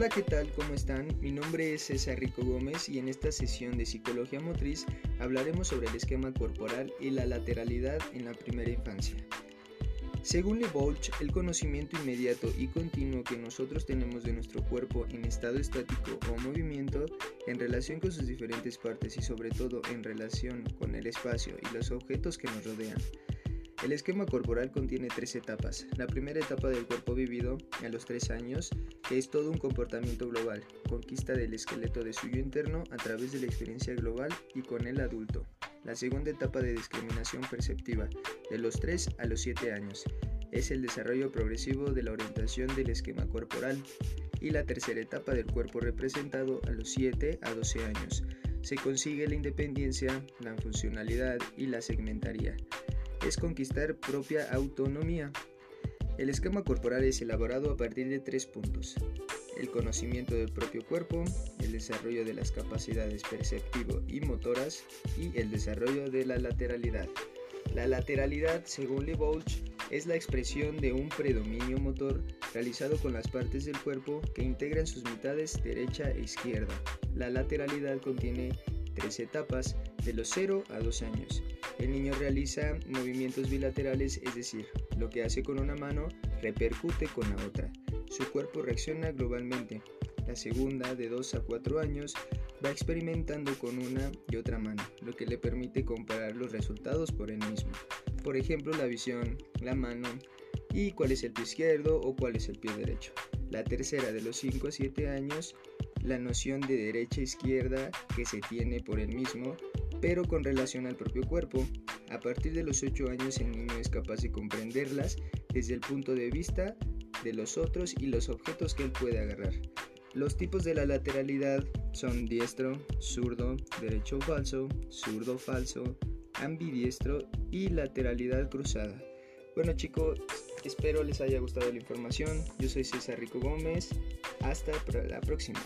Hola, ¿qué tal? ¿Cómo están? Mi nombre es César Rico Gómez y en esta sesión de Psicología Motriz hablaremos sobre el esquema corporal y la lateralidad en la primera infancia. Según Levolch, el conocimiento inmediato y continuo que nosotros tenemos de nuestro cuerpo en estado estático o movimiento en relación con sus diferentes partes y sobre todo en relación con el espacio y los objetos que nos rodean. El esquema corporal contiene tres etapas. La primera etapa del cuerpo vivido a los tres años, que es todo un comportamiento global, conquista del esqueleto de suyo interno a través de la experiencia global y con el adulto. La segunda etapa de discriminación perceptiva, de los 3 a los 7 años, es el desarrollo progresivo de la orientación del esquema corporal. Y la tercera etapa del cuerpo representado a los 7 a 12 años, se consigue la independencia, la funcionalidad y la segmentaría es conquistar propia autonomía. El esquema corporal es elaborado a partir de tres puntos. El conocimiento del propio cuerpo, el desarrollo de las capacidades perceptivo y motoras y el desarrollo de la lateralidad. La lateralidad, según Levolch, es la expresión de un predominio motor realizado con las partes del cuerpo que integran sus mitades derecha e izquierda. La lateralidad contiene tres etapas de los 0 a 2 años. El niño realiza movimientos bilaterales, es decir, lo que hace con una mano repercute con la otra. Su cuerpo reacciona globalmente. La segunda, de 2 a 4 años, va experimentando con una y otra mano, lo que le permite comparar los resultados por él mismo. Por ejemplo, la visión, la mano y cuál es el pie izquierdo o cuál es el pie derecho. La tercera, de los 5 a 7 años, la noción de derecha e izquierda que se tiene por él mismo pero con relación al propio cuerpo. A partir de los 8 años el niño es capaz de comprenderlas desde el punto de vista de los otros y los objetos que él puede agarrar. Los tipos de la lateralidad son diestro, zurdo, derecho falso, zurdo falso, ambidiestro y lateralidad cruzada. Bueno chicos, espero les haya gustado la información. Yo soy César Rico Gómez. Hasta la próxima.